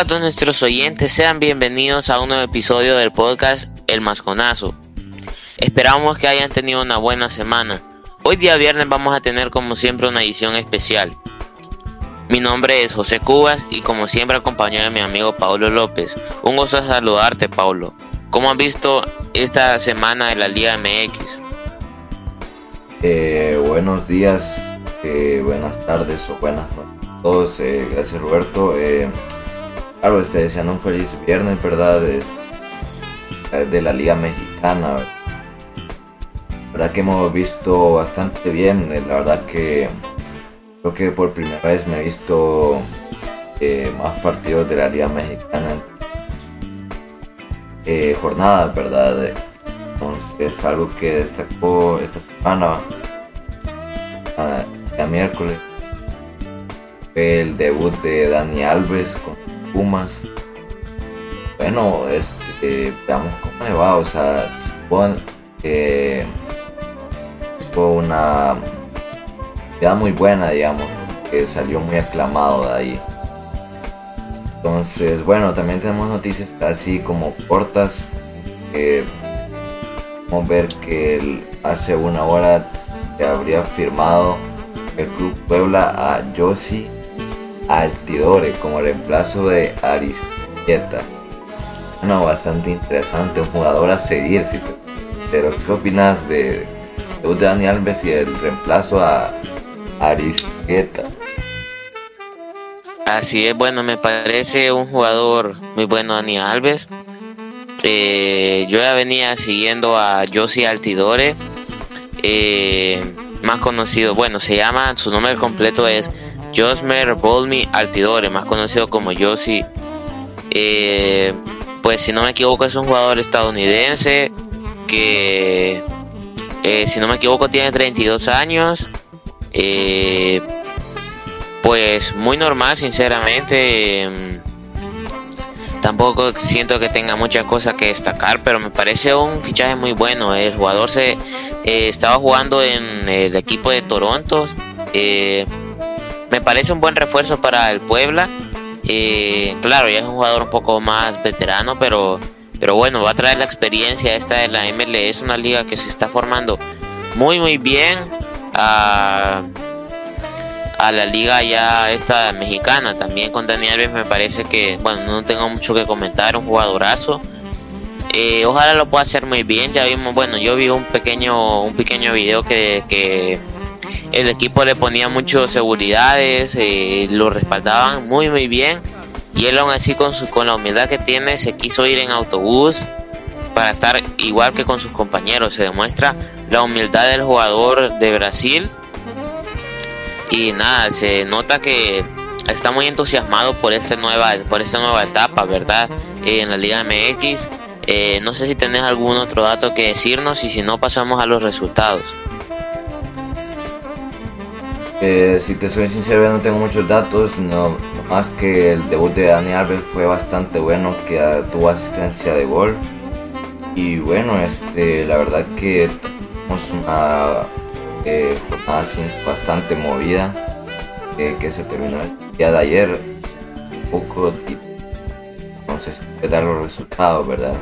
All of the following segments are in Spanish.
A todos nuestros oyentes, sean bienvenidos a un nuevo episodio del podcast El Masconazo. Esperamos que hayan tenido una buena semana. Hoy día viernes vamos a tener como siempre una edición especial. Mi nombre es José Cubas y como siempre acompañado de mi amigo Paulo López. Un gusto saludarte Paulo. ¿Cómo han visto esta semana de la Liga MX? Eh, buenos días, eh, buenas tardes o buenas noches a todos. Eh, gracias Roberto. Claro, este, deseando un feliz viernes, ¿verdad? Es, de la Liga Mexicana. ¿verdad? que hemos visto bastante bien. La verdad que creo que por primera vez me he visto eh, más partidos de la Liga Mexicana. Eh, jornadas, ¿verdad? Entonces, algo que destacó esta semana, el miércoles, fue el debut de Dani Alves con Pumas. Bueno, este, veamos cómo le va, o sea, supone que fue una idea muy buena, digamos, que salió muy aclamado de ahí. Entonces, bueno, también tenemos noticias así como cortas. Eh, a ver que hace una hora habría firmado el Club Puebla a Yossi Altidore como reemplazo de Aristieta. Bueno, bastante interesante, un jugador a seguir. Si pero ¿qué opinas de, de Dani Alves y el reemplazo a Aristieta? Así es, bueno, me parece un jugador muy bueno Dani Alves. Eh, yo ya venía siguiendo a Josi Altidore, eh, más conocido, bueno, se llama, su nombre completo es Josmer Bolmi Altidore, más conocido como Josie. Eh, pues si no me equivoco es un jugador estadounidense que, eh, si no me equivoco, tiene 32 años. Eh, pues muy normal, sinceramente. Em, tampoco siento que tenga muchas cosas que destacar, pero me parece un fichaje muy bueno. El jugador se estaba jugando en el equipo de Toronto. Me parece un buen refuerzo para el Puebla. Eh, claro, ya es un jugador un poco más veterano, pero, pero bueno, va a traer la experiencia esta de la MLS, es una liga que se está formando muy muy bien a, a la liga ya esta mexicana, también con Daniel Alves me parece que, bueno, no tengo mucho que comentar, un jugadorazo. Eh, ojalá lo pueda hacer muy bien, ya vimos, bueno, yo vi un pequeño, un pequeño video que, que el equipo le ponía muchas seguridades, eh, lo respaldaban muy muy bien y él aún así con, su, con la humildad que tiene se quiso ir en autobús para estar igual que con sus compañeros. Se demuestra la humildad del jugador de Brasil y nada, se nota que está muy entusiasmado por esta nueva, por esta nueva etapa, ¿verdad? Eh, en la Liga MX. Eh, no sé si tenés algún otro dato que decirnos y si no pasamos a los resultados. Eh, si te soy sincero, no tengo muchos datos, no, más que el debut de Dani Alves fue bastante bueno, que tuvo asistencia de gol. Y bueno, este, la verdad que tuvimos una eh, jornada bastante movida, eh, que se terminó el día de ayer, un poco, entonces, dar los resultados, ¿verdad?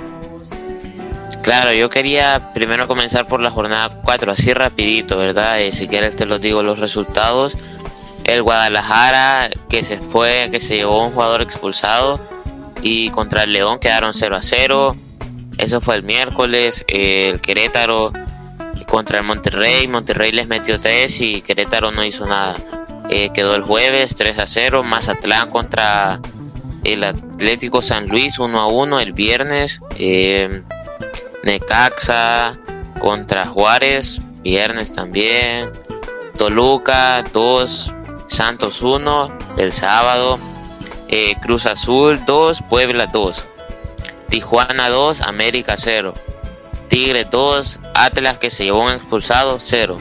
Claro, yo quería primero comenzar por la jornada 4, así rapidito, ¿verdad? Eh, si quieres te los digo los resultados. El Guadalajara que se fue, que se llevó un jugador expulsado y contra el León quedaron 0 a 0. Eso fue el miércoles. el Querétaro contra el Monterrey, Monterrey les metió 3 y Querétaro no hizo nada. Eh, quedó el jueves 3 a 0. Mazatlán contra el Atlético San Luis 1 a 1 el viernes. Eh, Necaxa contra Juárez, viernes también. Toluca 2, Santos 1, el sábado. Eh, Cruz Azul 2, Puebla 2. Tijuana 2, América 0. Tigre 2, Atlas que se llevó un expulsado 0.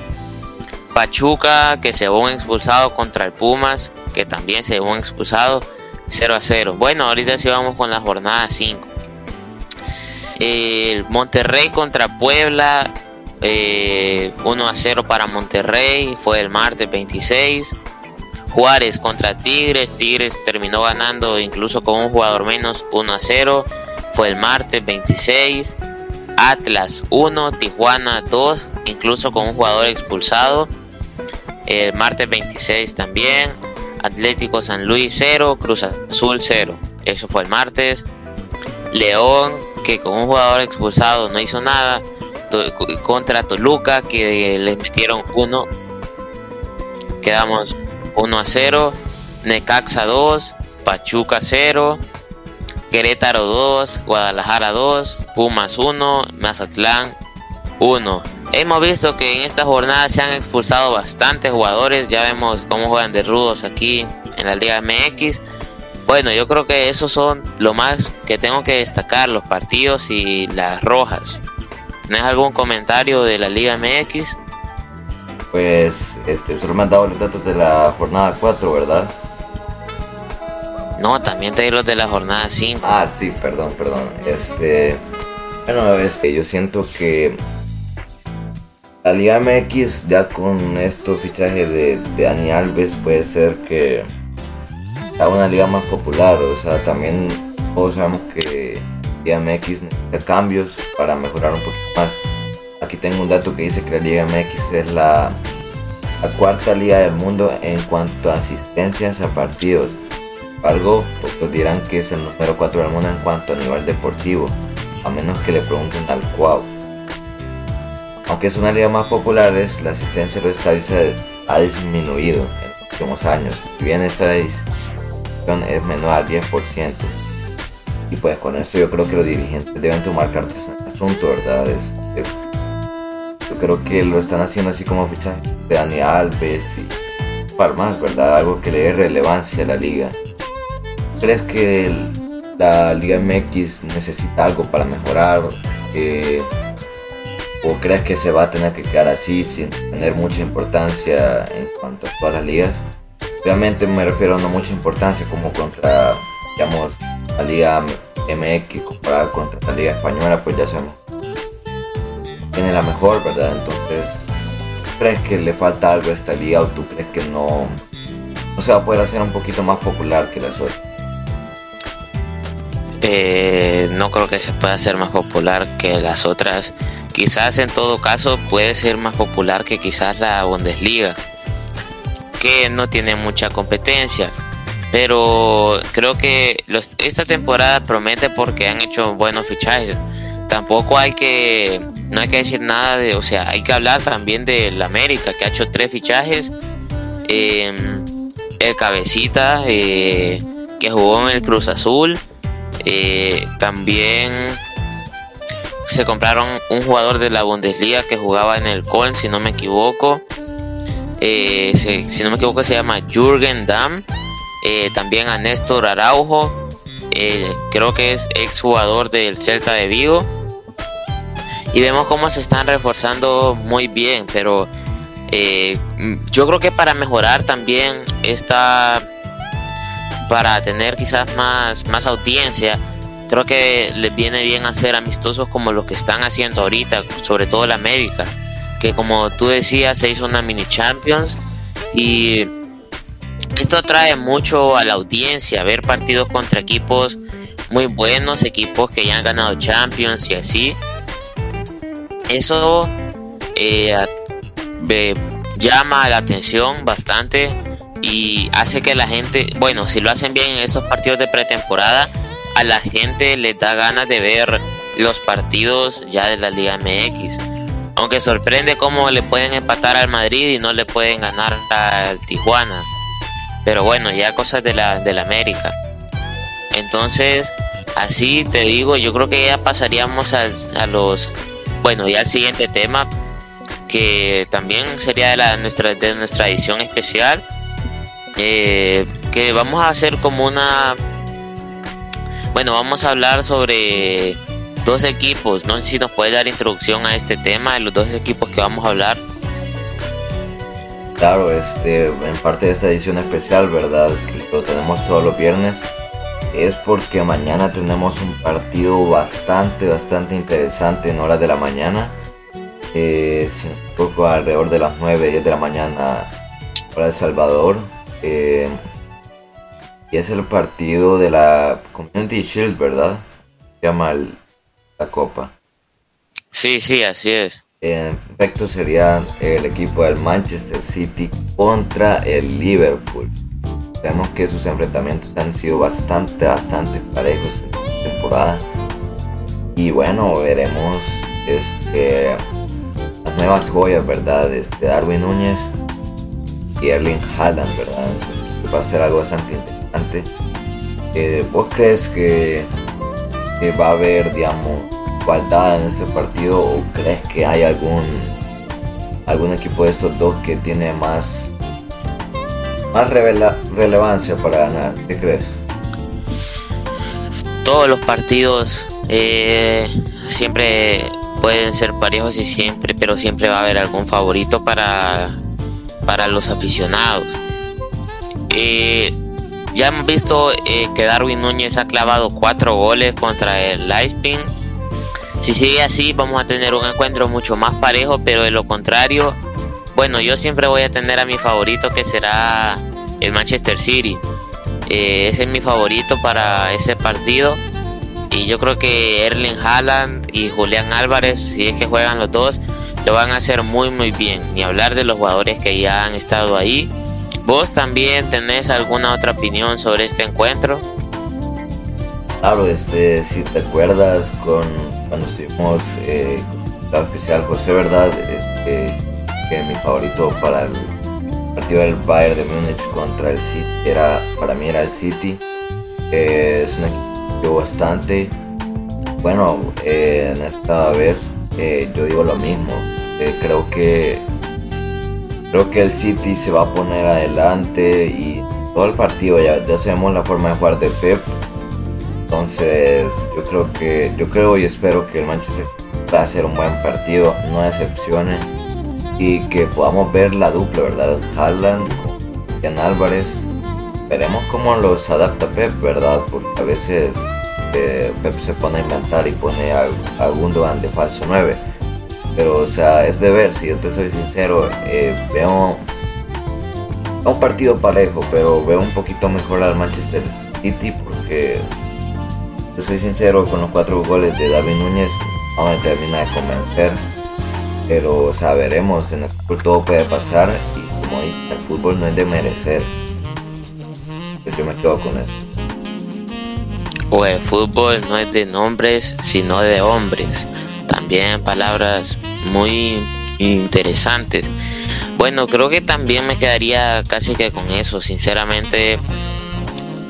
Pachuca que se llevó un expulsado contra el Pumas que también se llevó un expulsado 0 a 0. Bueno, ahorita sí vamos con la jornada 5 el Monterrey contra Puebla, 1 eh, a 0 para Monterrey, fue el martes 26. Juárez contra Tigres, Tigres terminó ganando incluso con un jugador menos 1 a 0, fue el martes 26. Atlas 1, Tijuana 2, incluso con un jugador expulsado. El martes 26 también. Atlético San Luis 0, Cruz Azul 0. Eso fue el martes. León, que con un jugador expulsado no hizo nada. Contra Toluca, que les metieron 1. Quedamos 1 a 0. Necaxa 2, Pachuca 0. Querétaro 2, Guadalajara 2, Pumas 1, Mazatlán 1. Hemos visto que en esta jornada se han expulsado bastantes jugadores, ya vemos cómo juegan de rudos aquí en la Liga MX. Bueno, yo creo que esos son lo más que tengo que destacar, los partidos y las rojas. ¿Tienes algún comentario de la Liga MX? Pues este, solo me han dado los datos de la jornada 4, ¿verdad? No, también te di los de la jornada 5. Ah, sí, perdón, perdón. Este. Bueno, es que yo siento que la Liga MX ya con estos fichajes de, de Dani Alves puede ser que sea una liga más popular. O sea, también todos sabemos que Liga MX necesita cambios para mejorar un poquito más. Aquí tengo un dato que dice que la Liga MX es la, la cuarta liga del mundo en cuanto a asistencias a partidos embargo, pocos dirán que es el número 4 del mundo en cuanto a nivel deportivo, a menos que le pregunten al Cuau. Aunque es una liga más popular, la asistencia de los estadios ha disminuido en los últimos años, si bien esta es menor al 10%. Y pues con esto yo creo que los dirigentes deben tomar cartas en el asunto, ¿verdad? Este, yo creo que lo están haciendo así como fichaje de Dani Alves y para más, ¿verdad? Algo que le dé relevancia a la liga. ¿Crees que la Liga MX necesita algo para mejorar? Eh, ¿O crees que se va a tener que quedar así sin tener mucha importancia en cuanto a todas las ligas? Realmente me refiero a no mucha importancia como contra, digamos, la Liga MX comparada contra la Liga Española, pues ya sabemos. Tiene la mejor, ¿verdad? Entonces, ¿crees que le falta algo a esta liga o tú crees que no, no se va a poder hacer un poquito más popular que las otras? Eh, no creo que se pueda hacer más popular que las otras. Quizás en todo caso puede ser más popular que quizás la Bundesliga, no tiene mucha competencia. Pero creo que esta temporada promete porque han hecho buenos fichajes. Tampoco hay que, no hay que decir nada de, o sea, hay que hablar también del América, que ha hecho tres fichajes. Em, el Cabecita, eh, que jugó en el Cruz Azul eh, también se compraron un jugador de la Bundesliga que jugaba en el Köln, si no me equivoco. Eh, si no me equivoco se llama Jürgen Damm. Eh, también a Néstor Araujo. creo que es ex jugador del Celta de Vigo. Y vemos cómo se están reforzando muy bien. Pero yo creo que para mejorar también esta para tener quizás más, más audiencia. Creo que les viene bien hacer amistosos como los que están haciendo ahorita, sobre todo la América, que como tú decías se hizo una mini Champions y esto atrae mucho a la audiencia, ver partidos contra equipos muy buenos, equipos que ya han ganado Champions y así. Eso eh, llama la atención bastante y hace que la gente, bueno, si lo hacen bien en esos partidos de pretemporada, a la gente le da ganas de ver los partidos ya de la Liga MX. Aunque sorprende cómo le pueden empatar al Madrid y no le pueden ganar al Tijuana. Pero bueno, ya cosas de la, de la América. Entonces, así te digo, yo creo que ya pasaríamos a, a los, bueno, ya al siguiente tema, que también sería de, la, nuestra, de nuestra edición especial eh, que vamos a hacer como una... Bueno, vamos a hablar sobre dos equipos. No sé si nos puede dar introducción a este tema de los dos equipos que vamos a hablar. Claro, este, en parte de esta edición especial, ¿verdad? Que lo tenemos todos los viernes. Es porque mañana tenemos un partido bastante, bastante interesante en horas de la mañana. Eh, poco alrededor de las 9, 10 de la mañana para El Salvador Eh, y es el partido de la Community Shield, ¿verdad? Se llama la Copa. Sí, sí, así es. En efecto sería el equipo del Manchester City contra el Liverpool. Sabemos que sus enfrentamientos han sido bastante, bastante parejos en esta temporada. Y bueno, veremos este, las nuevas joyas, ¿verdad? Este, Darwin Núñez y Erling Haaland, ¿verdad? Va a ser algo bastante interesante. Eh, ¿Vos crees que, va a haber, digamos, igualdad en este partido o crees que hay algún algún equipo de estos dos que tiene más más relevancia para ganar? ¿Qué crees? Todos los partidos eh, siempre pueden ser parejos y siempre, pero siempre va a haber algún favorito para, para los aficionados. Eh, ya hemos visto eh, que Darwin Núñez ha clavado cuatro goles contra el Leipzig. Si sigue así, vamos a tener un encuentro mucho más parejo, pero de lo contrario, bueno, yo siempre voy a tener a mi favorito que será el Manchester City. Eh, ese es mi favorito para ese partido. Y yo creo que Erling Haaland y Julián Álvarez, si es que juegan los dos, lo van a hacer muy muy bien. Ni hablar de los jugadores que ya han estado ahí. ¿Vos también tenés alguna otra opinión sobre este encuentro? Claro, este, si te acuerdas con cuando estuvimos eh, con especial José, ¿verdad? Este, que mi favorito para el partido del Bayern de Múnich contra el City era, para mí era el City. es un equipo bastante. Bueno, eh, en esta vez eh, yo digo lo mismo. Eh, creo que creo que el City se va a poner adelante y todo el partido ya, ya sabemos la forma de jugar de Pep. Entonces yo creo que yo creo y espero que el Manchester va a ser un buen partido, no excepciones y que podamos ver la dupla, ¿verdad? Haaland con Jan Álvarez. Veremos cómo los adapta Pep, ¿verdad? Porque a veces eh, Pep se pone a inventar y pone a, a Gundogan de falso 9. Pero, o sea, es de ver, si yo te soy sincero, eh, veo un partido parejo, pero veo un poquito mejor al Manchester City porque, te soy sincero, con los cuatro goles de David Núñez no me termina de convencer pero o sea, veremos, en el fútbol todo puede pasar y como dice, el fútbol no es de merecer. Pues yo me quedo con eso. O el fútbol no es de nombres, sino de hombres. También palabras muy interesantes. Bueno, creo que también me quedaría casi que con eso. Sinceramente,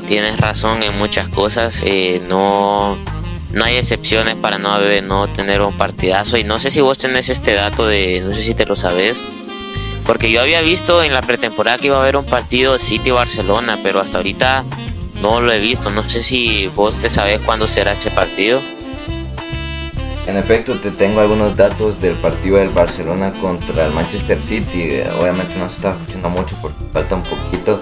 tienes razón en muchas cosas. Eh, no no hay excepciones para no, haber, no tener un partidazo. Y no sé si vos tenés este dato de, no sé si te lo sabes. Porque yo había visto en la pretemporada que iba a haber un partido City-Barcelona, pero hasta ahorita no lo he visto. No sé si vos te sabes cuándo será este partido. En efecto, te tengo algunos datos del partido del Barcelona contra el Manchester City. Obviamente no se está escuchando mucho porque falta un poquito.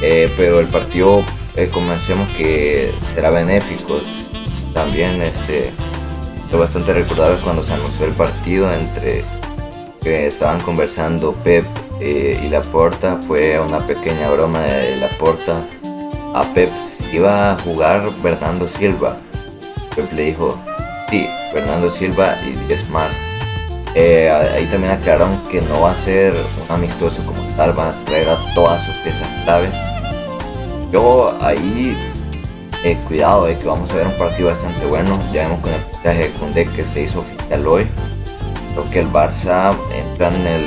Eh, pero el partido, eh, comencemos que será benéfico también este fue bastante recordable cuando se anunció el partido entre que estaban conversando Pep eh, y Laporta fue una pequeña broma de Laporta a Pep iba a jugar Fernando Silva Pep le dijo sí Fernando Silva y 10 más eh, ahí también aclararon que no va a ser un amistoso como tal van a traer a todas sus piezas clave yo ahí eh, cuidado, eh, que vamos a ver un partido bastante bueno. Ya vemos con el fichaje de Kunde que se hizo oficial hoy. Creo que el Barça entra en el,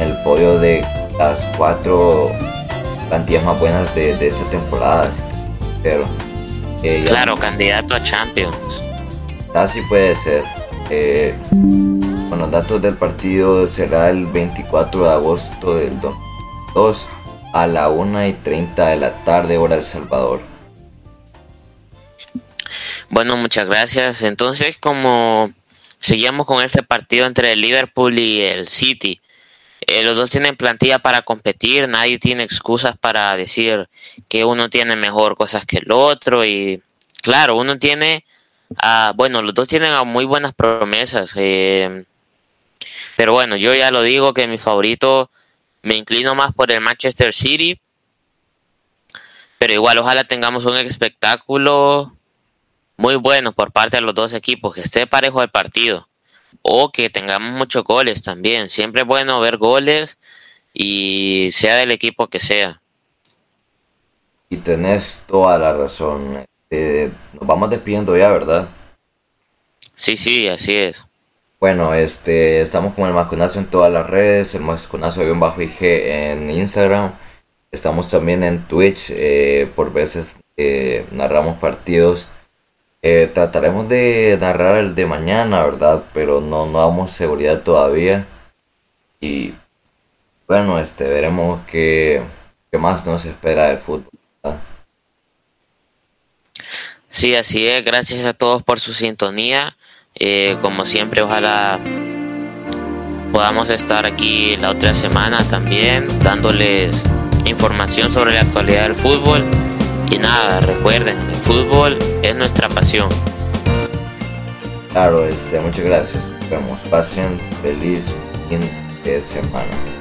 el podio de las cuatro plantillas más buenas de, esta temporada. Pero, eh, claro, candidato a Champions. Así puede ser. Eh, con los datos del partido será el 24 de agosto del 2 a la 1 y 30 de la tarde, hora El Salvador. Bueno, muchas gracias. Entonces, como seguimos con este partido entre el Liverpool y el City, eh, los dos tienen plantilla para competir, nadie tiene excusas para decir que uno tiene mejor cosas que el otro y claro, uno tiene, uh, bueno, los dos tienen muy buenas promesas, eh, pero bueno, yo ya lo digo que mi favorito me inclino más por el Manchester City. Pero igual, ojalá tengamos un espectáculo muy bueno por parte de los dos equipos, que esté parejo el partido. O que tengamos muchos goles también. Siempre es bueno ver goles y sea del equipo que sea. Y tenés toda la razón. Eh, nos vamos despidiendo ya, ¿verdad? Sí, sí, así es. Bueno, este, estamos con el Masconazo en todas las redes, el Masconazo bajo IG en Instagram. Estamos también en Twitch, eh, por veces eh, narramos partidos. Eh, trataremos de narrar el de mañana, ¿verdad? Pero no, no damos seguridad todavía. Y bueno, este, veremos qué, qué más nos espera del fútbol. Sí, así es. Gracias a todos por su sintonía. Eh, como siempre, ojalá podamos estar aquí la otra semana también dándoles información sobre la actualidad del fútbol. Y nada, recuerden, el fútbol es nuestra pasión. Claro, este, muchas gracias. Nos. Pasen feliz fin de semana.